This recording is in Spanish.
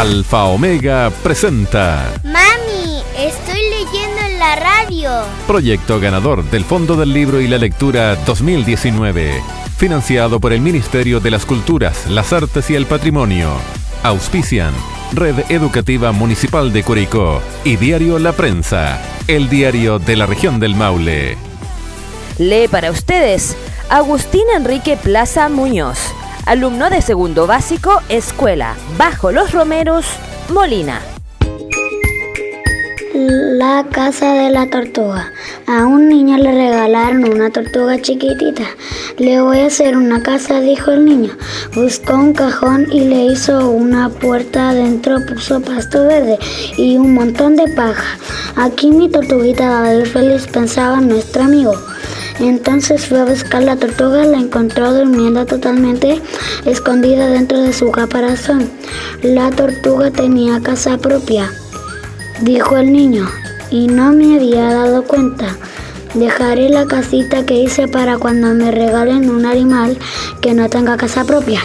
Alfa Omega presenta Mami, estoy leyendo en la radio. Proyecto ganador del Fondo del Libro y la Lectura 2019. Financiado por el Ministerio de las Culturas, las Artes y el Patrimonio. Auspician Red Educativa Municipal de Curicó y Diario La Prensa, el diario de la región del Maule. Lee para ustedes Agustín Enrique Plaza Muñoz, alumno de segundo básico, escuela, bajo los romeros, Molina. La casa de la tortuga. A un niño le regalaron una tortuga chiquitita. Le voy a hacer una casa, dijo el niño. Buscó un cajón y le hizo una puerta adentro, puso pasto verde y un montón de paja. Aquí mi tortuguita va a vivir feliz, pensaba nuestro amigo. Entonces fue a buscar la tortuga, la encontró durmiendo totalmente escondida dentro de su caparazón. La tortuga tenía casa propia dijo el niño, y no me había dado cuenta. Dejaré la casita que hice para cuando me regalen un animal que no tenga casa propia.